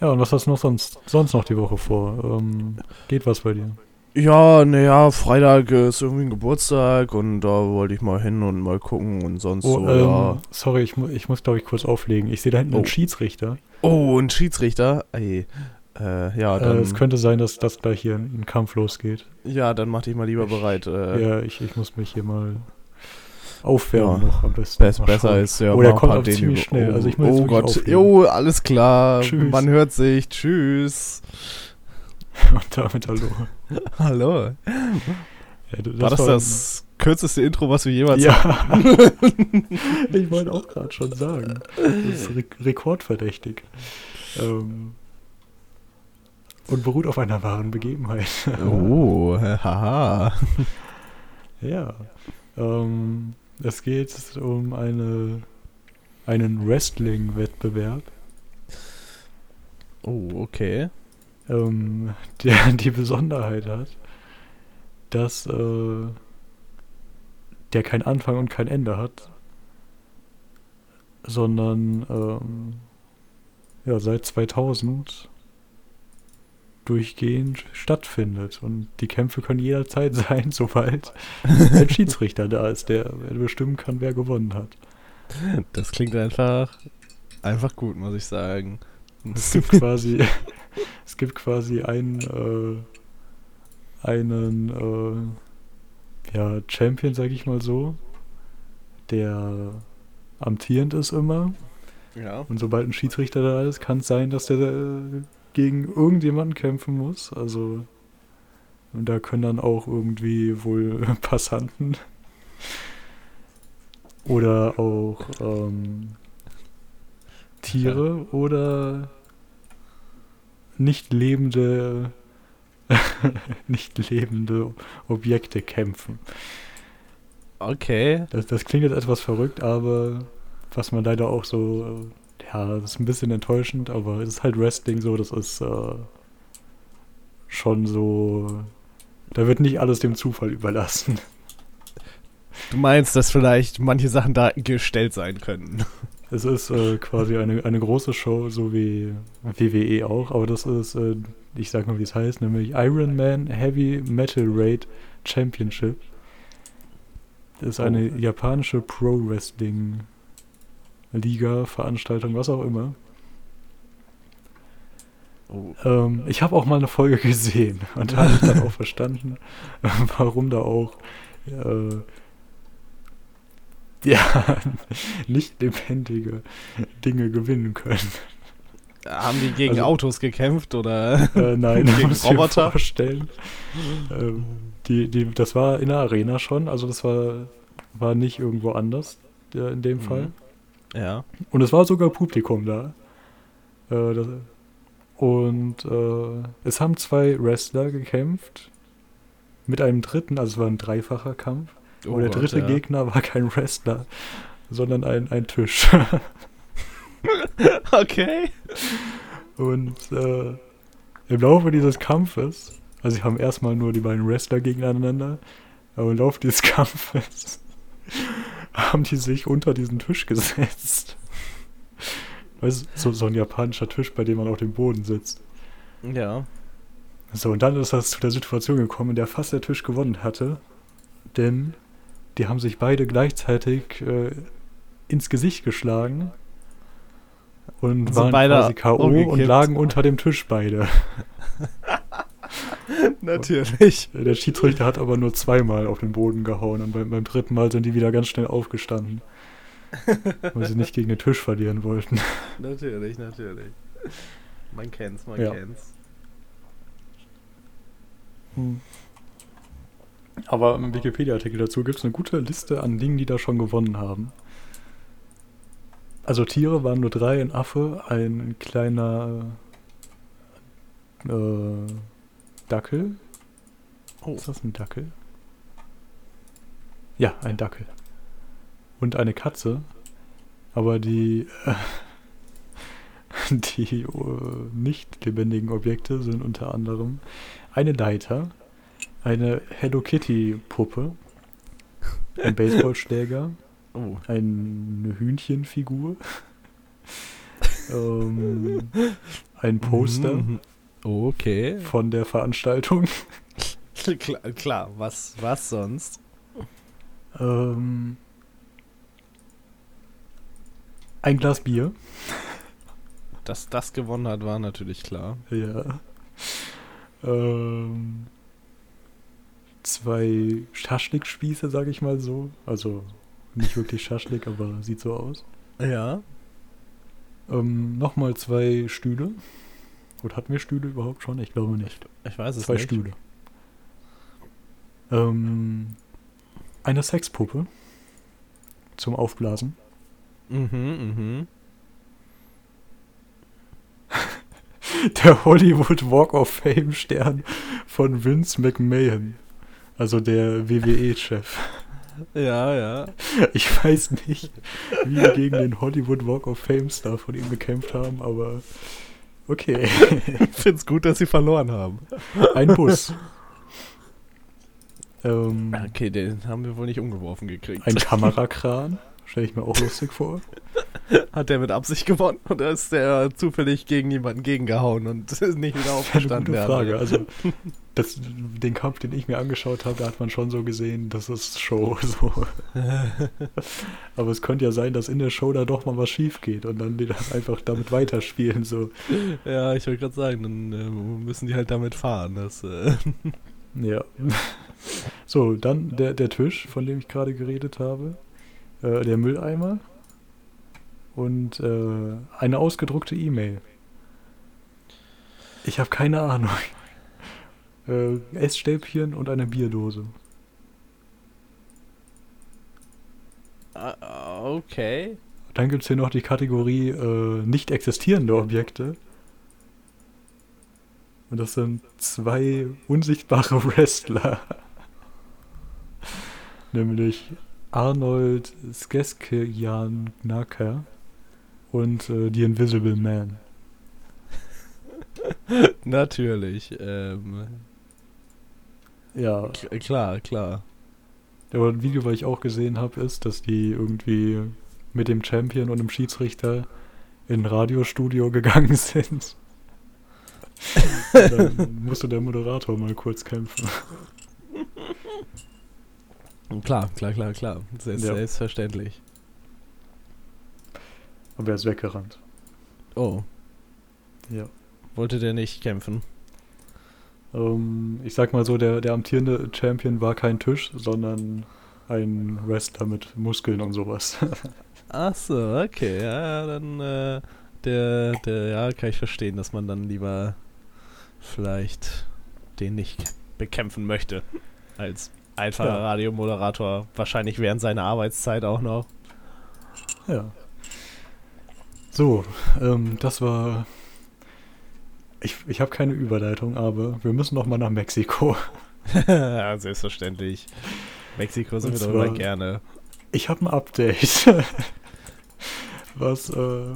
Ja, und was hast du noch sonst, sonst noch die Woche vor? Ähm, geht was bei dir? Ja, naja, Freitag ist irgendwie ein Geburtstag und da wollte ich mal hin und mal gucken und sonst Oh, so, ähm, ja. sorry, ich, mu ich muss, glaube ich, kurz auflegen. Ich sehe da hinten Oh. einen Schiedsrichter. Oh, ein Schiedsrichter? Ey. Äh, ja, Äh, dann, es könnte sein, dass das gleich hier ein ein Kampf losgeht. ja, dann mach dich mal lieber bereit. Äh, ja, ich, ich muss mich hier mal aufwärmen Ja. noch am besten. Best, besser schauen. ist ja Oh, der mal ein kommt Dinge- ziemlich schnell. Oh, Also ich oh Gott, auflegen. jo, alles klar. Tschüss. Man hört sich. Tschüss. Und damit hallo. Hallo. Ja, du- war das war- das kürzeste Intro, was wir jemals Ja. ich wollte auch gerade schon sagen. Das ist re rekordverdächtig. Ähm, und beruht auf einer wahren Begebenheit. Oh, haha. Ja. Ähm, es geht um eine, einen Wrestling-Wettbewerb, Oh, okay. ähm, der die Besonderheit hat, dass äh, der kein Anfang und kein Ende hat, sondern ähm, ja, seit 2000 durchgehend stattfindet. Und die Kämpfe können jederzeit sein, sobald ein Schiedsrichter da ist, der bestimmen kann, wer gewonnen hat. Das klingt einfach, einfach gut, muss ich sagen. Es gibt quasi, es gibt quasi einen, äh, einen äh, ja, Champion, sag ich mal so, der amtierend ist immer. Ja. Und sobald ein Schiedsrichter da ist, kann es sein, dass der äh, gegen irgendjemanden kämpfen muss. Also und da können dann auch irgendwie wohl Passanten oder auch ähm, Tiere oder nicht lebende nicht lebende Objekte kämpfen. Okay. Das, das klingt jetzt etwas verrückt, aber was man leider auch so, äh, ja, das ist ein bisschen enttäuschend, aber es ist halt Wrestling so, das ist äh, schon so, da wird nicht alles dem Zufall überlassen. Du meinst, dass vielleicht manche Sachen da gestellt sein könnten. Es ist äh, quasi eine, eine große Show, so wie WWE auch, aber das ist, äh, ich sag mal, wie es heißt, nämlich Iron Man Heavy Metal Raid Championship. Das ist eine Oh. japanische Pro-Wrestling Liga, Veranstaltung, was auch immer. Oh. Ähm, ich habe auch mal eine Folge gesehen und da habe ich dann auch verstanden, warum da auch äh, ja, nicht lebendige Dinge gewinnen können. Haben die gegen Also- Autos gekämpft oder? Äh, nein, Gegen Roboter? vorstellen. Ähm, die, die, das war in der Arena schon, also das war, war nicht irgendwo anders äh, in dem Mhm. Fall. Ja. Und es war sogar Publikum da. Äh, das, und äh, es haben zwei Wrestler gekämpft. Mit einem dritten, also es war ein dreifacher Kampf. Oh und der Gott, dritte ja. Gegner war kein Wrestler, sondern ein, ein Tisch. Okay. und äh, im Laufe dieses Kampfes, also sie haben erstmal nur die beiden Wrestler gegeneinander, aber im Laufe dieses Kampfes haben die sich unter diesen Tisch gesetzt. Weißt du, so, so ein japanischer Tisch, bei dem man auf dem Boden sitzt. Ja. So, und dann ist das zu der Situation gekommen, in der fast der Tisch gewonnen hatte. Denn die haben sich beide gleichzeitig äh, ins Gesicht geschlagen und Sind waren beide quasi K.O. und lagen unter dem Tisch beide. Natürlich. Der Schiedsrichter hat aber nur zweimal auf den Boden gehauen und beim, beim dritten Mal sind die wieder ganz schnell aufgestanden. weil sie nicht gegen den Tisch verlieren wollten. Natürlich, natürlich. Man kennt's, man Ja. kennt's. Aber im Wikipedia-Artikel dazu gibt es eine gute Liste an Dingen, die da schon gewonnen haben. Also Tiere waren nur drei, ein Affe, ein kleiner äh, Dackel. Oh. Ist das ein Dackel? Ja, ein Dackel. Und eine Katze. Aber die, äh, die äh, nicht lebendigen Objekte sind unter anderem eine Leiter, eine Hello Kitty Puppe, ein Baseballschläger, Oh. eine Hühnchenfigur, ähm, ein Poster Mhm. Okay. von der Veranstaltung. klar, klar, was, was sonst? Ähm, ein Glas Bier. Dass das gewonnen hat, war natürlich klar. Ja. Ähm, zwei Schaschlik-Spieße, sag ich mal so. Also nicht wirklich Schaschlik, aber sieht so aus. Ja. Ähm, Nochmal zwei Stühle. Oder hatten wir Stühle überhaupt schon? Ich glaube nicht. Ich weiß es Zwei nicht. Stühle. Ähm, eine Sexpuppe zum Aufblasen. Mhm, mhm. Der Hollywood Walk of Fame Stern von Vince McMahon. Also der WWE-Chef. Ja, ja. Ich weiß nicht, wie wir gegen den Hollywood Walk of Fame Star von ihm gekämpft haben, aber okay. Ich find's gut, dass sie verloren haben. Ein Bus. Ähm, Okay, den haben wir wohl nicht umgeworfen gekriegt. ein Kamerakran. Stelle ich mir auch lustig vor. Hat der mit Absicht gewonnen oder ist der zufällig gegen jemanden gegengehauen und ist nicht wieder Eine aufgestanden? gute der Frage. andere? Also, das, den Kampf, den ich mir angeschaut habe, da hat man schon so gesehen, das ist Show. So. Aber es könnte ja sein, dass in der Show da doch mal was schief geht und dann die das einfach damit weiterspielen. So. ja, ich wollte gerade sagen, dann äh, müssen die halt damit fahren. Das, äh, Ja. So, dann der, der Tisch, von dem ich gerade geredet habe. Äh, der Mülleimer. Und äh, eine ausgedruckte E-Mail. Ich habe keine Ahnung. Äh, Essstäbchen und eine Bierdose. ah, okay. Dann gibt es hier noch die Kategorie äh, nicht existierende Objekte. Und das sind zwei unsichtbare Wrestler. Nämlich Arnold Skeskejanaka und äh, The Invisible Man. Natürlich. Ähm, Ja, k- klar, klar. aber ein Video, was ich auch gesehen habe, ist, dass die irgendwie mit dem Champion und dem Schiedsrichter in ein Radiostudio gegangen sind. Dann musste der Moderator mal kurz kämpfen. Klar, klar, klar, klar. Selbst, Ja. Selbstverständlich. Aber er ist weggerannt. Oh, Ja. wollte der nicht kämpfen? Ähm, ich sag mal so, der, der amtierende Champion war kein Tisch, sondern ein Wrestler mit Muskeln und sowas. Ach so, okay, ja, ja, dann, äh, der, der, ja, kann ich verstehen, dass man dann lieber vielleicht den nicht bekämpfen möchte. Als einfacher Ja. Radiomoderator, wahrscheinlich während seiner Arbeitszeit auch noch. ja. So, ähm, das war. Ich, ich habe keine Überleitung, aber wir müssen noch mal nach Mexiko. ja, selbstverständlich. Mexiko sind Und wir doch immer gerne. Ich habe ein Update, was äh,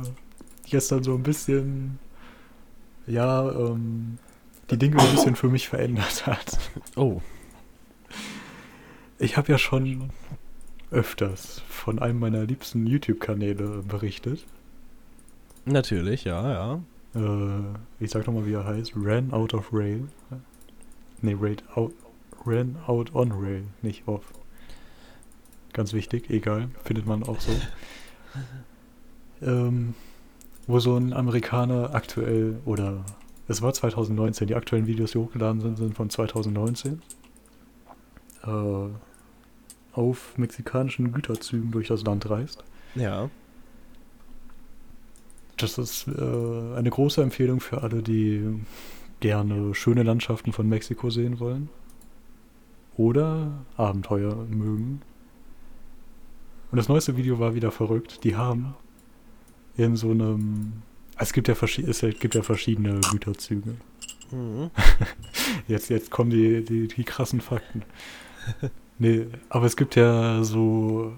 gestern so ein bisschen, ja, ähm, die Dinge ein bisschen für mich verändert hat. Oh, Ich habe ja schon öfters von einem meiner liebsten YouTube-Kanäle berichtet. natürlich, ja, ja. Äh, ich sag nochmal, wie er heißt. Ran Out of Rail. Nee, Raid out, Ran Out on Rail, nicht off. Ganz wichtig, egal, findet man auch so. ähm, wo so ein Amerikaner aktuell, oder es war 2019, die aktuellen Videos, die hochgeladen sind, sind von 2019. Äh, auf mexikanischen Güterzügen durch das Land reist. Ja. Das ist äh, eine große Empfehlung für alle, die gerne schöne Landschaften von Mexiko sehen wollen. Oder Abenteuer mögen. Und das neueste Video war wieder verrückt. Die haben in so einem. Es gibt ja, es gibt ja verschiedene Güterzüge. Mhm. Jetzt, jetzt kommen die, die, die krassen Fakten. Nee, aber es gibt ja so.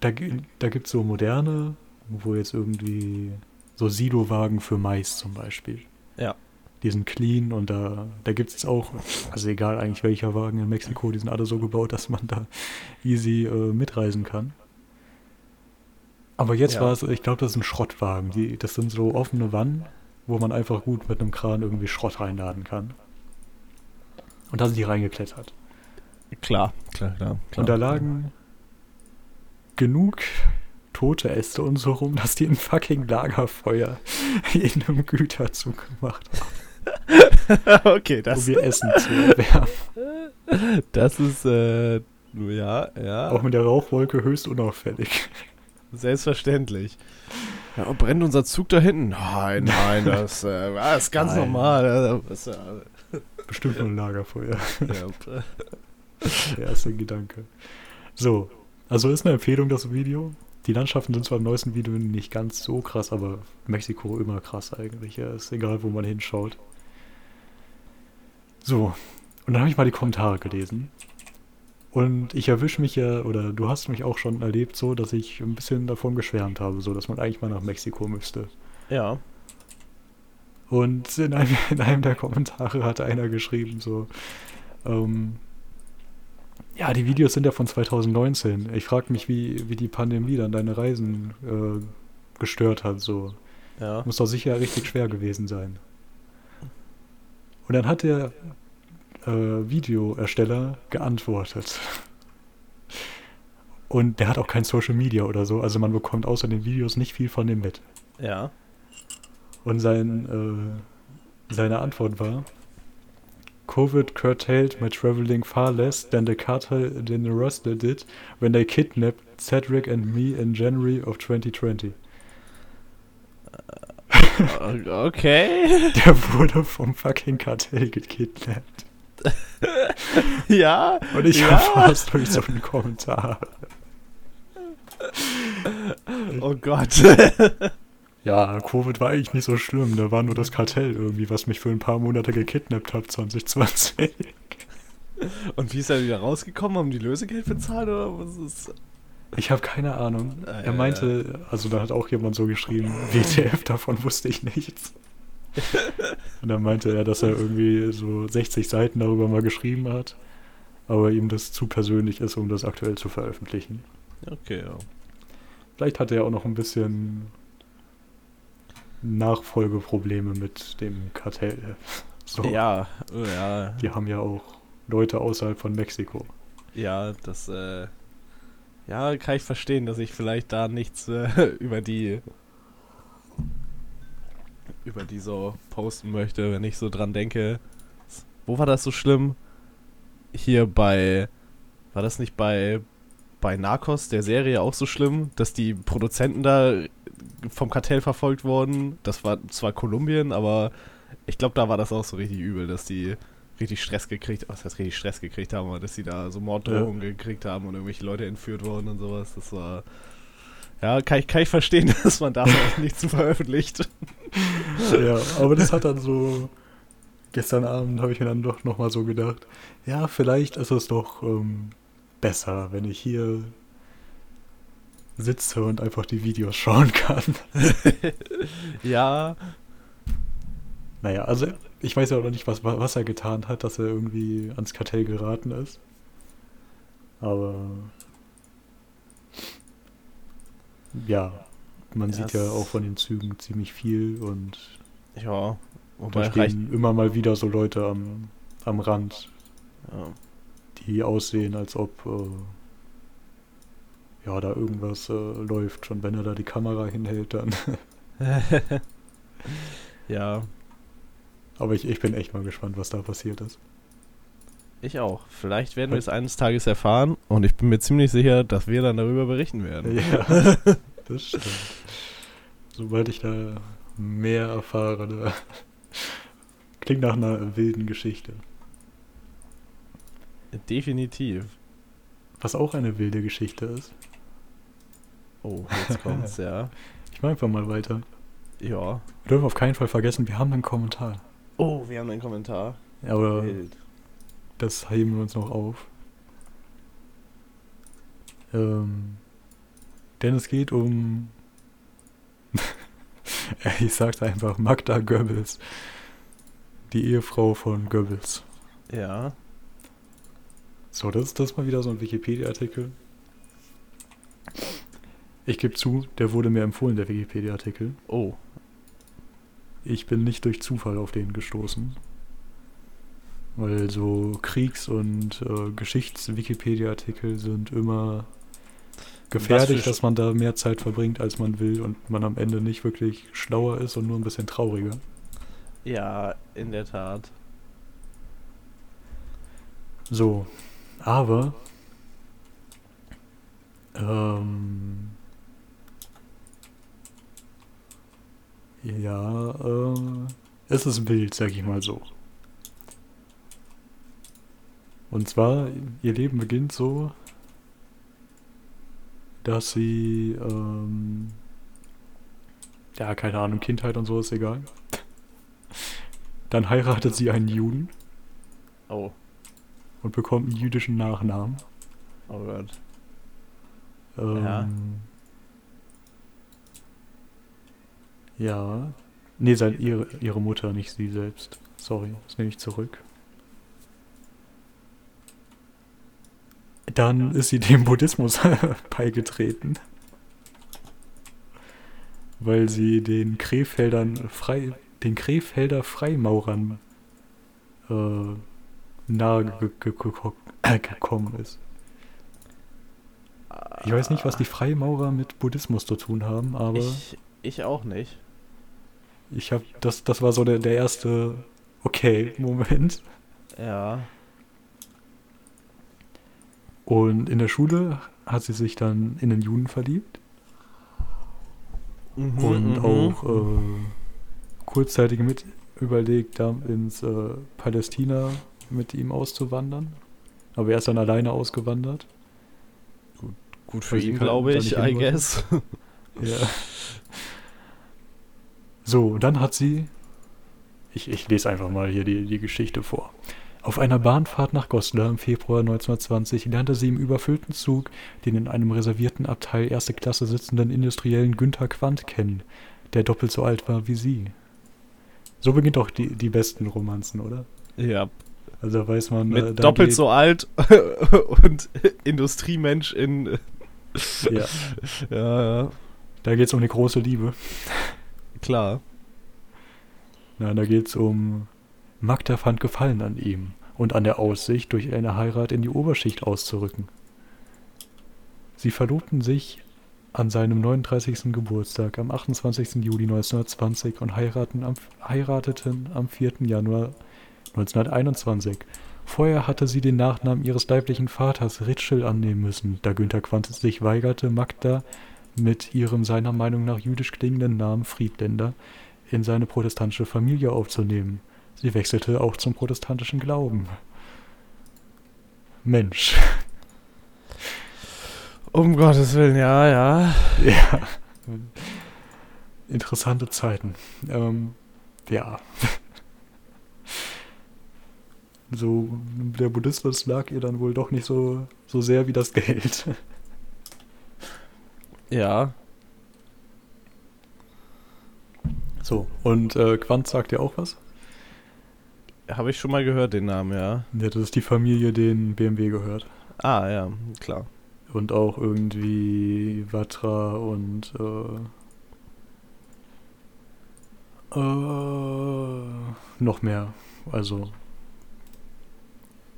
Da, da gibt es so moderne, wo jetzt irgendwie so Silowagen für Mais zum Beispiel. Ja. Die sind clean und da, da gibt es auch, also egal eigentlich welcher Wagen in Mexiko, die sind alle so gebaut, dass man da easy äh, mitreisen kann. Aber jetzt Ja. war es, ich glaube, das ein Schrottwagen. Die, das sind so offene Wannen wo man einfach gut mit einem Kran irgendwie Schrott reinladen kann. Und da sind die reingeklettert. Klar, klar, klar. klar. Und da lagen genug tote Äste und so rum, dass die ein fucking Lagerfeuer in einem Güterzug gemacht haben, okay, das, um ihr Essen zu erwärmen. das ist, äh, ja, ja, Auch mit der Rauchwolke höchst unauffällig. selbstverständlich. Ja, und brennt unser Zug da hinten? Nein, nein, das, äh, das ist ganz Nein. normal. Das, äh, Bestimmt nur ein Lagerfeuer. ja, Der erste Gedanke. So, also ist eine Empfehlung das Video. Die Landschaften sind zwar im neuesten Video nicht ganz so krass, aber Mexiko immer krass eigentlich. Ja, ist egal, wo man hinschaut. So, und dann habe ich mal die Kommentare gelesen. Und ich erwische mich ja, oder du hast mich auch schon erlebt, so, dass ich ein bisschen davon geschwärmt habe, so, dass man eigentlich mal nach Mexiko müsste. ja. Und in einem, in einem der Kommentare hat einer geschrieben, so, ähm, ja, die Videos sind ja von 2019. Ich frage mich, wie, wie die Pandemie dann deine Reisen äh, gestört hat. So. Ja. Muss doch sicher richtig schwer gewesen sein. Und dann hat der äh, Videoersteller geantwortet. Und der hat auch kein Social Media oder so, also man bekommt außer den Videos nicht viel von dem mit. Ja. Und sein, äh, seine Antwort war: Covid curtailed my traveling far less than the cartel than the Rustler did when they kidnapped Cedric and me in January of 2020. O- Okay. Der wurde vom fucking Kartell gekidnappt. ja. Und ich ja. erfahre es durch so einen Kommentar. Oh Gott. Ja, Covid war eigentlich nicht so schlimm. Da war nur das Kartell irgendwie, was mich für ein paar Monate gekidnappt hat, 2020. Und wie ist er wieder rausgekommen? Haben die Lösegeld bezahlt oder was ist? Ich habe keine Ahnung. Ah, Er meinte, also da hat auch jemand so geschrieben, WTF, davon wusste ich nichts. Und dann meinte er, dass er irgendwie so 60 Seiten darüber mal geschrieben hat, aber ihm das zu persönlich ist, um das aktuell zu veröffentlichen. Okay, ja. Vielleicht hat er auch noch ein bisschen Nachfolgeprobleme mit dem Kartell. So, Ja, ja, Die haben ja auch Leute außerhalb von Mexiko. ja, das, äh, ja, kann ich verstehen, dass ich vielleicht da nichts äh, über die, über die so posten möchte, wenn ich so dran denke. Wo war das so schlimm? Hier bei, war das nicht bei, bei Narcos, der Serie, auch so schlimm, dass die Produzenten da vom Kartell verfolgt wurden? Das war zwar Kolumbien, aber ich glaube, da war das auch so richtig übel, dass die richtig Stress gekriegt, was heißt richtig Stress gekriegt haben, aber dass sie da so Morddrohungen gekriegt haben und irgendwelche Leute entführt wurden und sowas. Das war. Ja, kann ich, kann ich verstehen, dass man da nichts veröffentlicht. Ja, aber das hat dann so. Gestern Abend habe ich mir dann doch nochmal so gedacht, ja, vielleicht ist es doch ähm, besser, wenn ich hier sitze und einfach die Videos schauen kann. ja, Naja, also ich weiß ja auch noch nicht, was, was er getan hat, dass er irgendwie ans Kartell geraten ist. Aber ja, man Ja, sieht ja auch von den Zügen ziemlich viel und ja. da Wobei reicht. stehen immer mal wieder so Leute am, am Rand, Ja. die aussehen, als ob äh, ja da irgendwas äh, läuft. Und wenn er da die Kamera hinhält, dann. ja, Aber ich, ich bin echt mal gespannt, was da passiert ist. ich auch. Vielleicht werden wir es eines Tages erfahren und ich bin mir ziemlich sicher, dass wir dann darüber berichten werden. Ja, das stimmt. Sobald ich da mehr erfahre, da klingt nach einer wilden Geschichte. Definitiv. Was auch eine wilde Geschichte ist. Oh, jetzt kommt's, ja. Ich mache einfach mal weiter. Ja. Wir dürfen auf keinen Fall vergessen, wir haben einen Kommentar. Oh, wir haben einen Kommentar. Aber Wild. das heben wir uns noch auf. Ähm, denn es geht um. ich sag's einfach, Magda Goebbels. Die Ehefrau von Goebbels. Ja. So, das ist das mal wieder so ein Wikipedia-Artikel. Ich gebe zu, der wurde mir empfohlen, der Wikipedia-Artikel. Oh. ich bin nicht durch Zufall auf den gestoßen. Weil so Kriegs- und äh, Geschichts-Wikipedia-Artikel sind immer gefährlich, dass man da mehr Zeit verbringt, als man will und man am Ende nicht wirklich schlauer ist und nur ein bisschen trauriger. Ja, in der Tat. So, aber ähm, ja, äh, es ist wild, sag ich mal so. Und zwar, ihr Leben beginnt so, dass sie, ähm, ja, keine Ahnung, Kindheit und so ist egal. Dann heiratet sie einen Juden Oh, und bekommt einen jüdischen Nachnamen. oh Gott. Ähm, Ja. Ja. Nee, sein, ihre, ihre Mutter, nicht sie selbst. Sorry, das nehme ich zurück. Dann ist sie dem Buddhismus beigetreten. Weil sie den Krefeldern frei, den Krefelder Freimaurern äh, nahe äh, gekommen ist. Ich weiß nicht, was die Freimaurer mit Buddhismus zu tun haben, aber Ich, ich auch nicht. Ich habe das, das war so der, der erste okay Moment. Ja. Und in der Schule hat sie sich dann in den Juden verliebt Mhm, und mhm. auch äh, kurzzeitig mit überlegt, da ins äh, Palästina mit ihm auszuwandern. Aber er ist dann alleine ausgewandert. Gut für weil sie ihn, kann- glaube ich, I guess. Ja. So, dann hat sie. Ich, ich lese einfach mal hier die, die Geschichte vor. Auf einer Bahnfahrt nach Goslar im Februar 1920 lernte sie im überfüllten Zug den in einem reservierten Abteil erste Klasse sitzenden Industriellen Günther Quandt kennen, der doppelt so alt war wie sie. So beginnt doch die, die besten Romanzen, oder? ja, Also da weiß man. mit äh, doppelt so alt und Industriemensch in. Ja, Ja, ja, da geht es um die große Liebe. Klar. Nein, da geht es um Magda fand Gefallen an ihm und an der Aussicht, durch eine Heirat in die Oberschicht auszurücken. Sie verlobten sich an seinem 39. Geburtstag am 28. Juli 1920 und am, heirateten am 4. Januar 1921. Vorher hatte sie den Nachnamen ihres leiblichen Vaters Ritschel annehmen müssen, da Günther Quandt sich weigerte, Magda mit ihrem seiner Meinung nach jüdisch klingenden Namen Friedländer in seine protestantische Familie aufzunehmen. Sie wechselte auch zum protestantischen Glauben. Mensch. Um Gottes Willen, ja, ja. Ja. Interessante Zeiten. Ähm, ja. So, der Buddhismus lag ihr dann wohl doch nicht so, so sehr wie das Geld. Ja. So, und äh, Quandt sagt ja auch was? Habe ich schon mal gehört, den Namen, ja. Ja, das ist die Familie, denen BMW gehört. Ah, ja, klar. Und auch irgendwie Vatra und äh, äh, noch mehr. Also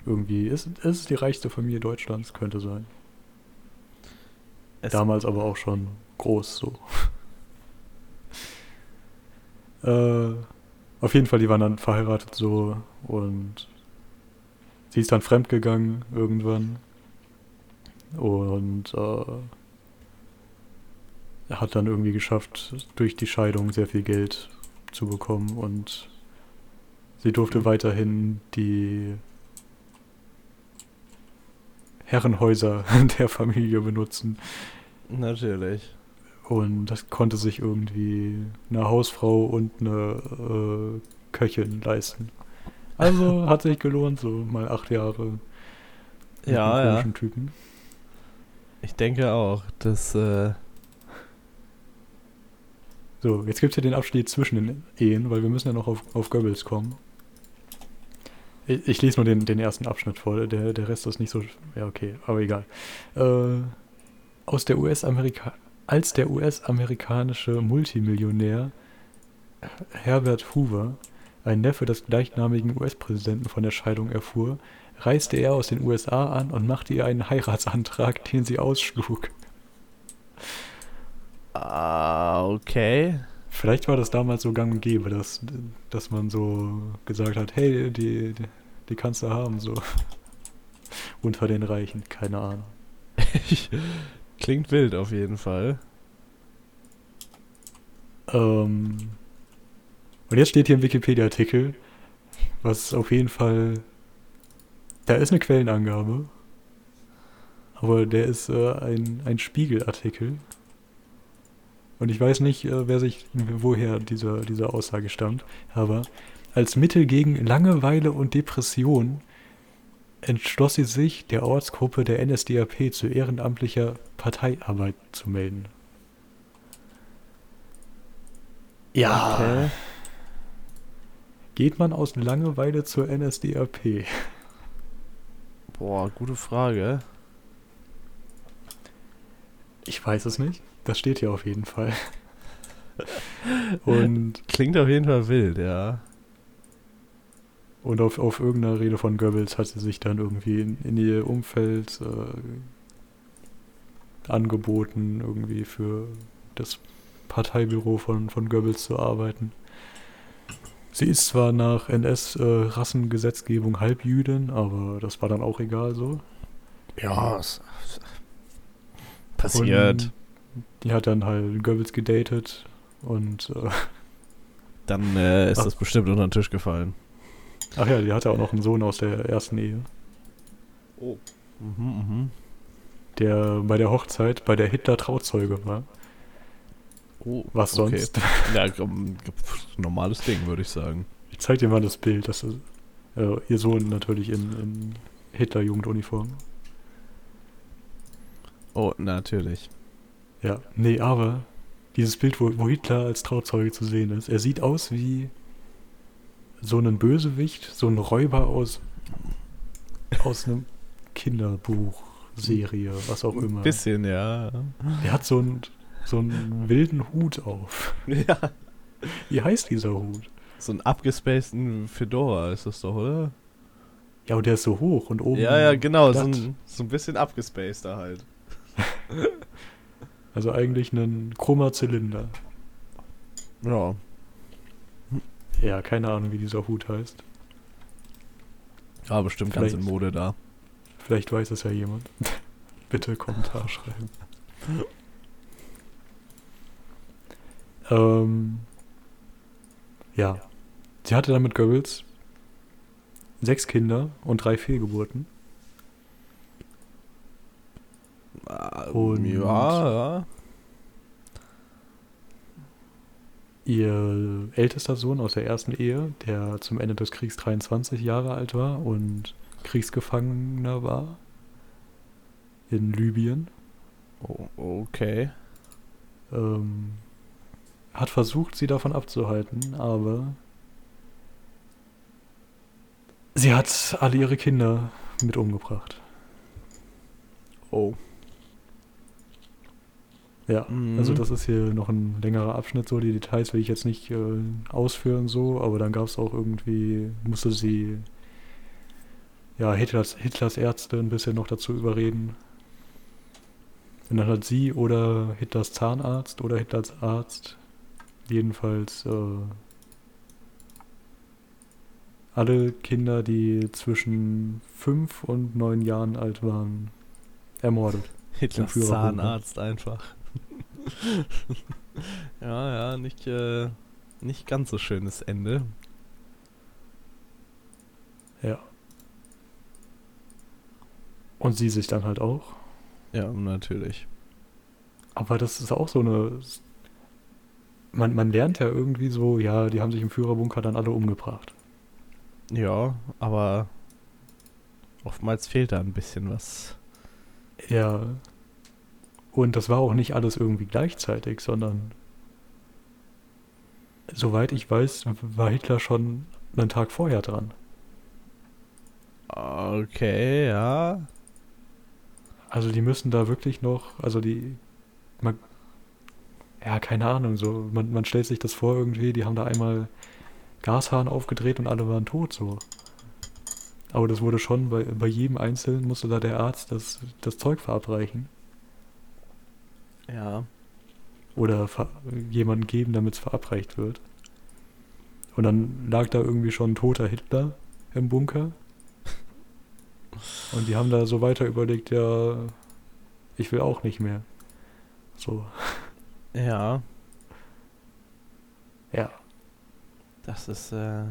irgendwie ist es die reichste Familie Deutschlands, könnte sein. Es, Damals aber auch schon groß so. äh, auf jeden Fall, die waren dann verheiratet so und sie ist dann fremdgegangen irgendwann und äh, hat dann irgendwie geschafft, durch die Scheidung sehr viel Geld zu bekommen und sie durfte weiterhin die Herrenhäuser der Familie benutzen. Natürlich. Und das konnte sich irgendwie eine Hausfrau und eine äh, Köchin leisten. Also hat sich gelohnt, so mal acht Jahre. mit Ja, ja. Typen. Ich denke auch, dass, äh, So, jetzt gibt es ja den Abschnitt zwischen den Ehen, weil wir müssen ja noch auf, auf Goebbels kommen. Ich, ich lese nur den, den ersten Abschnitt vor, der, der Rest ist nicht so. Ja, okay, aber egal. Äh, aus der US-Amerika als der US-amerikanische Multimillionär Herbert Hoover, ein Neffe des gleichnamigen US-Präsidenten, von der Scheidung erfuhr, reiste er aus den USA an und machte ihr einen Heiratsantrag, den sie ausschlug. Ah, okay. Vielleicht war das damals so gang und gäbe, dass, dass man so gesagt hat, hey, die, die, die kannst du haben, so. Unter den Reichen, keine Ahnung. Klingt wild auf jeden Fall. Ähm, und jetzt steht hier im Wikipedia-Artikel, was auf jeden Fall. Da ist eine Quellenangabe. Aber der ist äh, ein, ein Spiegelartikel. Und ich weiß nicht, äh, wer sich, woher diese, diese Aussage stammt. Aber als Mittel gegen Langeweile und Depression entschloss sie sich, der Ortsgruppe der NSDAP zu ehrenamtlicher Parteiarbeit zu melden. Ja. Okay. Geht man aus Langeweile zur NSDAP? Boah, gute Frage. Ich weiß es nicht. Das steht hier auf jeden Fall. Und, Klingt auf jeden Fall wild, ja. Und auf, auf irgendeiner Rede von Goebbels hat sie sich dann irgendwie in, in ihr Umfeld äh, angeboten, irgendwie für das Parteibüro von, von Goebbels zu arbeiten. Sie ist zwar nach NS-Rassengesetzgebung Halbjüdin, aber das war dann auch egal so. Ja, es, passiert. Und die hat dann halt Goebbels gedatet und äh, Dann äh, ist Ach. das bestimmt unter den Tisch gefallen. Ach ja, die hatte auch noch einen Sohn aus der ersten Ehe, Oh. Mhm, mhm. der bei der Hochzeit bei der Hitler Trauzeuge war. Oh, Was okay. sonst? Ja, ähm, normales Ding, würde ich sagen. Ich zeig dir mal das Bild, das ist äh, ihr Sohn natürlich in, in Hitler-Jugenduniform. Oh, natürlich. Ja, nee, aber dieses Bild, wo, wo Hitler als Trauzeuge zu sehen ist, er sieht aus wie so ein Bösewicht, so ein Räuber aus, aus einem Kinderbuch, Serie, was auch immer. Bisschen, ja. Er hat so einen, so einen wilden Hut auf. Ja. Wie heißt dieser Hut? So einen abgespaceden Fedora ist das doch, oder? Ja, und der ist so hoch und oben. ja, ja, genau. So ein, so ein bisschen abgespaceder halt. Also eigentlich ein chroma Zylinder. Ja. Ja, keine Ahnung, wie dieser Hut heißt. Ja, bestimmt ganz in Vielleicht- Mode da. Vielleicht weiß es ja jemand. Bitte Kommentar schreiben. ähm, ja. Sie hatte dann mit Goebbels sechs Kinder und drei Fehlgeburten. Und- ja, ja. Ihr ältester Sohn aus der ersten Ehe, der zum Ende des Kriegs 23 Jahre alt war und Kriegsgefangener war in Libyen, Oh, okay. ähm, hat versucht, sie davon abzuhalten, aber sie hat alle ihre Kinder mit umgebracht. Oh. Ja, Mhm. also das ist hier noch ein längerer Abschnitt, so die Details will ich jetzt nicht äh, ausführen so, aber dann gab es auch irgendwie, musste sie ja Hitlers, Hitlers Ärzte ein bisschen noch dazu überreden. Und dann hat sie oder Hitlers Zahnarzt oder Hitlers Arzt jedenfalls äh, alle Kinder, die zwischen fünf und neun Jahren alt waren, ermordet. Hitlers Führerbunker. Zahnarzt einfach. ja, ja, nicht, äh, nicht ganz so schönes Ende. Ja. Und sie sich dann halt auch. Ja, natürlich. Aber das ist auch so eine. Man, man lernt ja irgendwie so, ja, die haben sich im Führerbunker dann alle umgebracht. Ja, aber oftmals fehlt da ein bisschen was. Ja. Und das war auch nicht alles irgendwie gleichzeitig, sondern. Soweit ich weiß, war Hitler schon einen Tag vorher dran. Okay, ja. Also die müssen da wirklich noch, also die, man, ja, keine Ahnung, so, man, man stellt sich das vor irgendwie, die haben da einmal Gashahn aufgedreht und alle waren tot, so. Aber das wurde schon, bei, bei jedem Einzelnen musste da der Arzt das, das Zeug verabreichen. Ja. Oder jemanden geben, damit es verabreicht wird. Und dann lag da irgendwie schon ein toter Hitler im Bunker. Und die haben da so weiter überlegt, ja, ich will auch nicht mehr. So, Ja, ja. das ist, äh.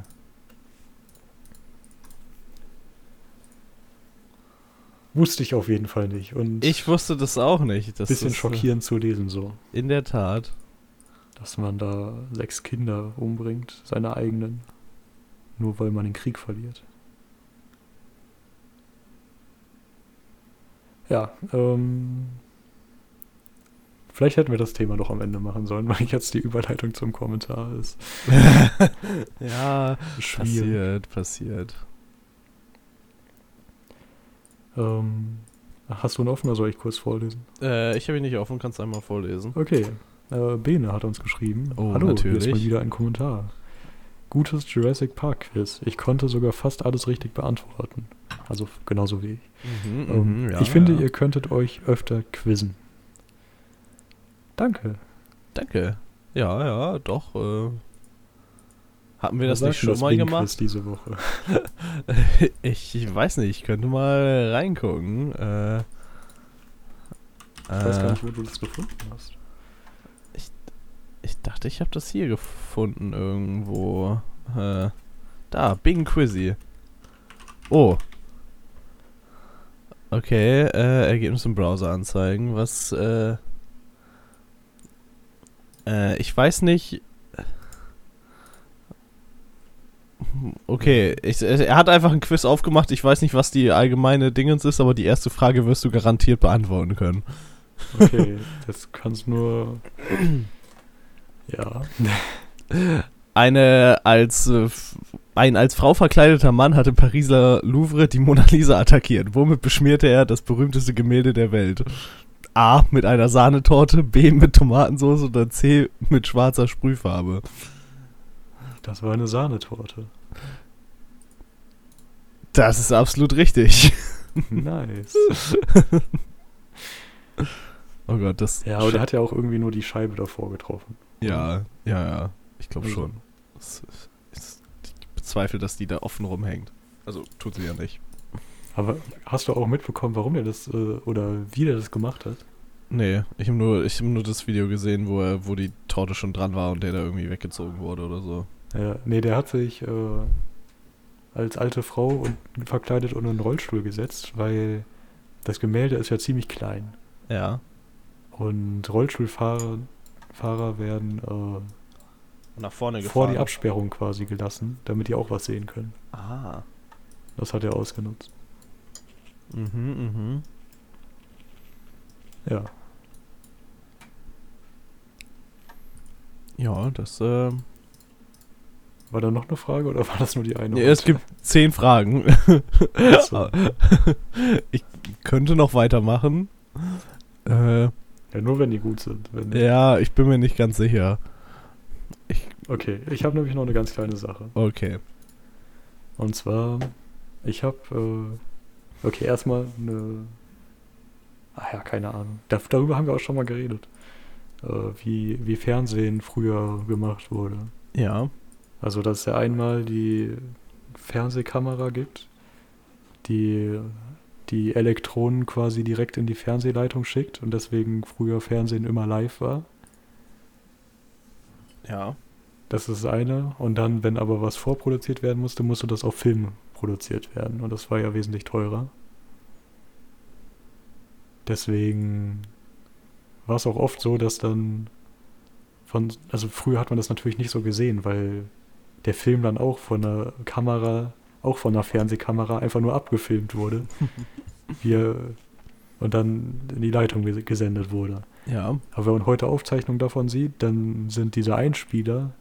Wusste ich auf jeden Fall nicht. Und Ich wusste das auch nicht. Das bisschen ist, äh, schockierend zu lesen so. In der Tat. Dass man da sechs Kinder umbringt, seine eigenen. Nur weil man den Krieg verliert. Ja, ähm. Vielleicht hätten wir das Thema doch am Ende machen sollen, weil jetzt die Überleitung zum Kommentar ist. ja, Schwierig. passiert, passiert. Ähm, hast du einen offen oder soll ich kurz vorlesen? Äh, ich habe ihn nicht offen, kannst du einmal vorlesen. Okay. Äh, Bene hat uns geschrieben. Oh, Hallo, hier ist mal natürlich. wieder ein Kommentar. Gutes Jurassic Park Quiz. Ich konnte sogar fast alles richtig beantworten. Also genauso wie ich. Mhm, Ähm, mhm, ja, ich finde, ja. ihr könntet euch öfter quizzen. Danke. Danke. Ja, ja, doch. Äh, hatten wir das nicht schon mal Bing-Quiz gemacht? diese Woche? ich, ich weiß nicht, ich könnte mal reingucken. Äh, Ich weiß gar äh, nicht, wo du das gefunden hast. ich dachte, ich habe das hier gefunden irgendwo. Äh, da, Bing Quizzy. Oh. Okay, äh, Ergebnis im Browser anzeigen. Was, äh, äh, ich weiß nicht. Okay, ich, er hat einfach ein Quiz aufgemacht. Ich weiß nicht, was die allgemeine Dingens ist, aber die erste Frage wirst du garantiert beantworten können. Okay, das kannst nur. Ja. Eine als äh, ein als Frau verkleideter Mann hat im Pariser Louvre die Mona Lisa attackiert. Womit beschmierte er das berühmteste Gemälde der Welt? A. Mit einer Sahnetorte, B. Mit Tomatensauce oder C. Mit schwarzer Sprühfarbe. Das war eine Sahnetorte. Das ist absolut richtig. Nice. Oh Gott, das. Ja, aber der hat ja auch irgendwie nur die Scheibe davor getroffen. Ja, ja, ja. Ich glaube Also. schon. Ich bezweifle, dass die da offen rumhängt. Also tut sie ja nicht. Aber hast du auch mitbekommen, warum er das äh, oder wie der das gemacht hat? Nee, ich habe nur, ich hab nur das Video gesehen, wo, er, wo die Torte schon dran war und der da irgendwie weggezogen wurde oder so. Ja, nee, der hat sich äh, als alte Frau und verkleidet unter einen Rollstuhl gesetzt, weil das Gemälde ist ja ziemlich klein. Ja. Und Rollstuhlfahrer Fahrer werden äh, Nach vorne vor die Absperrung quasi gelassen, damit die auch was sehen können. Ah. Das hat er ausgenutzt. Mhm, mhm. Ja. Ja, das, äh. War da noch eine Frage oder war das nur die eine? Nee, es gibt zehn Fragen. Achso. ich könnte noch weitermachen. Äh, Ja, nur wenn die gut sind. Ja, ich bin mir nicht ganz sicher. Okay, ich habe nämlich noch eine ganz kleine Sache. Okay. Und zwar, ich habe, äh, okay, erstmal eine, ach ja, keine Ahnung. Da, darüber haben wir auch schon mal geredet, äh, wie, wie Fernsehen früher gemacht wurde. Ja. Also, dass es ja einmal die Fernsehkamera gibt, die die Elektronen quasi direkt in die Fernsehleitung schickt und deswegen früher Fernsehen immer live war. Ja. Das ist das eine. Und dann, wenn aber was vorproduziert werden musste, musste das auf Film produziert werden. Und das war ja wesentlich teurer. Deswegen war es auch oft so, dass dann von, also früher hat man das natürlich nicht so gesehen, weil der Film dann auch von der Kamera, auch von einer Fernsehkamera einfach nur abgefilmt wurde. wie er, und dann in die Leitung ges- gesendet wurde. Ja. Aber wenn man heute Aufzeichnungen davon sieht, dann sind diese Einspieler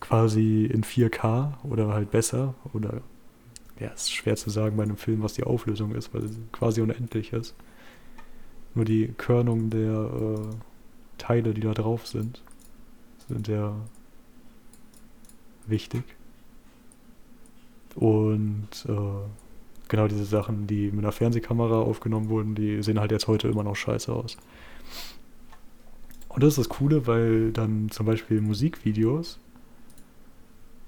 quasi in 4K oder halt besser. Oder ja, ist schwer zu sagen bei einem Film, was die Auflösung ist, weil sie quasi unendlich ist. Nur die Körnung der, äh, Teile, die da drauf sind, sind sehr wichtig. Und äh, genau diese Sachen, die mit einer Fernsehkamera aufgenommen wurden, die sehen halt jetzt heute immer noch scheiße aus. Und das ist das Coole, weil dann zum Beispiel Musikvideos,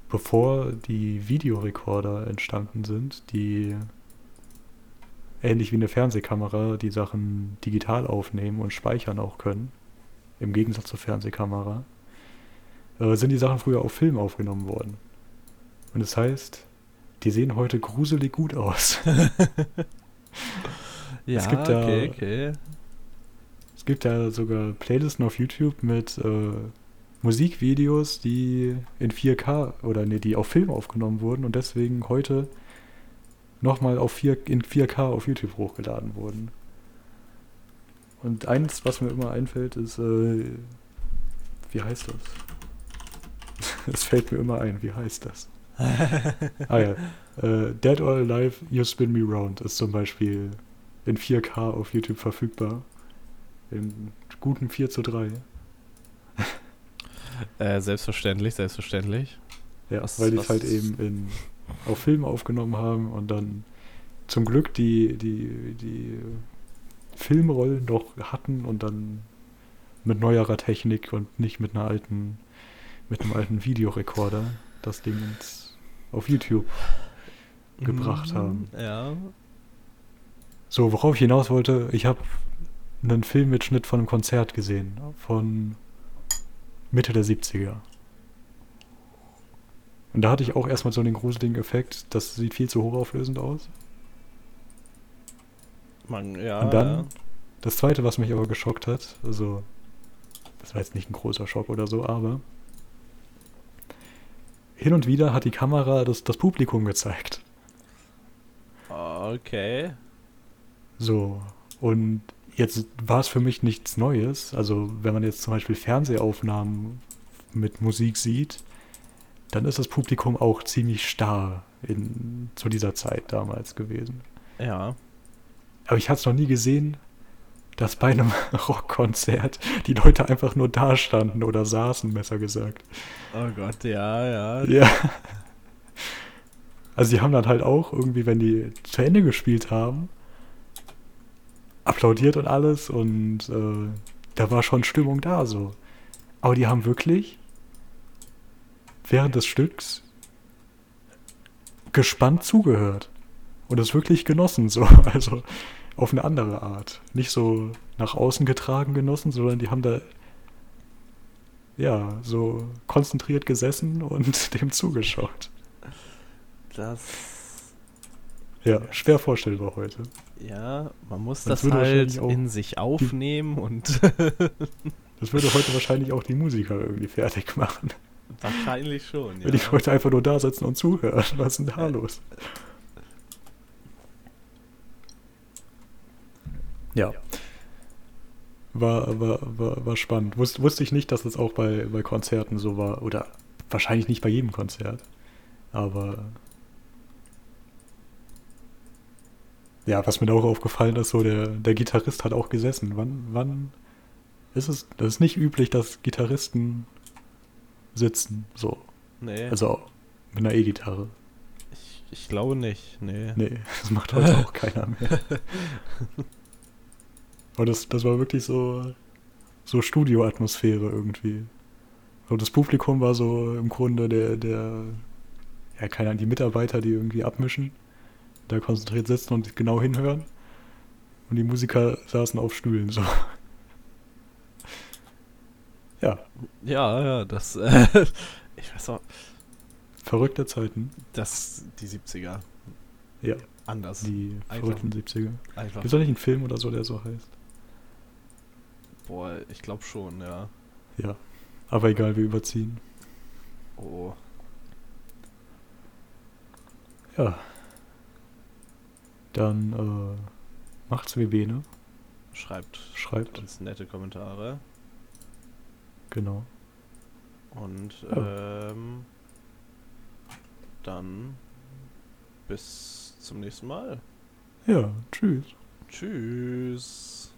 bevor die Videorekorder entstanden sind, die ähnlich wie eine Fernsehkamera die Sachen digital aufnehmen und speichern auch können, im Gegensatz zur Fernsehkamera, äh, sind die Sachen früher auf Film aufgenommen worden. Und das heißt, die sehen heute gruselig gut aus. ja, Es gibt da- okay, okay. Es gibt ja sogar Playlisten auf YouTube mit äh, Musikvideos, die in 4K oder nee, die auf Film aufgenommen wurden und deswegen heute nochmal auf 4, in 4K auf YouTube hochgeladen wurden. Und eins, was mir immer einfällt, ist, äh, wie heißt das? Es fällt mir immer ein, wie heißt das? ah ja, äh, Dead or Alive, You Spin Me Round ist zum Beispiel in 4K auf YouTube verfügbar. In guten 4 zu 3. Äh, selbstverständlich, selbstverständlich. Ja, Was- weil die es halt eben in, auf Film aufgenommen haben und dann zum Glück die, die, die Filmrollen noch hatten und dann mit neuerer Technik und nicht mit einer alten, mit einem alten Videorekorder das Ding ins, auf YouTube gebracht Mhm, haben. Ja. So, worauf ich hinaus wollte, ich habe einen Filmmitschnitt von einem Konzert gesehen, von Mitte der 70er. Und da hatte ich auch erstmal so den gruseligen Effekt, das sieht viel zu hochauflösend aus. Man, ja. Und dann, das zweite, was mich aber geschockt hat, also, das war jetzt nicht ein großer Schock oder so, aber hin und wieder hat die Kamera das, das Publikum gezeigt. Okay. So, und jetzt war es für mich nichts Neues. Also, wenn man jetzt zum Beispiel Fernsehaufnahmen mit Musik sieht, dann ist das Publikum auch ziemlich starr in, zu dieser Zeit damals gewesen. Ja. Aber ich hatte es noch nie gesehen, dass bei einem Rockkonzert die Leute einfach nur da standen oder saßen, besser gesagt. Oh Gott, ja, ja. Ja. Also die haben dann halt auch irgendwie, wenn die zu Ende gespielt haben, applaudiert und alles und äh, da war schon Stimmung da so. Aber die haben wirklich während des Stücks gespannt zugehört und es wirklich genossen so, also auf eine andere Art. Nicht so nach außen getragen genossen, sondern die haben da ja, so konzentriert gesessen und dem zugeschaut. Das. Ja, schwer vorstellbar heute. Ja, man muss Das das, halt in sich aufnehmen und Das würde heute wahrscheinlich auch die Musiker irgendwie fertig machen. wahrscheinlich schon, ja. Wenn die Leute einfach nur da sitzen und zuhören. Was ist denn da los? Ja. War, war, war, war spannend. Wus, wusste ich nicht, dass das auch bei, bei Konzerten so war. Oder wahrscheinlich nicht bei jedem Konzert. Aber. Ja, was mir da auch aufgefallen ist, so der, der Gitarrist hat auch gesessen. Wann, wann ist es. Das ist nicht üblich, dass Gitarristen sitzen. So. Nee, Also mit einer E-Gitarre. ich, ich glaube nicht, nee. Nee, das macht heute auch keiner mehr. Aber das, das war wirklich so, so Studioatmosphäre irgendwie. Und das Publikum war so im Grunde der, der, ja, keine Ahnung, die Mitarbeiter, die irgendwie abmischen, da konzentriert sitzen und genau hinhören. Und die Musiker saßen auf Stühlen so. Ja, Ja, ja, das, äh, ich weiß auch, verrückte Zeiten. das, die 70er, Ja, anders. die Einfach. verrückten 70er. Einfach, Gibt es nicht einen Film oder so, der so heißt? Boah, ich glaube schon, ja. Ja. Aber egal, wir überziehen. Oh, Ja. Dann äh, macht's wie Bene. schreibt Schreibt. uns nette Kommentare Genau. und Ja. ähm, dann bis zum nächsten Mal. Ja, tschüss. Tschüss.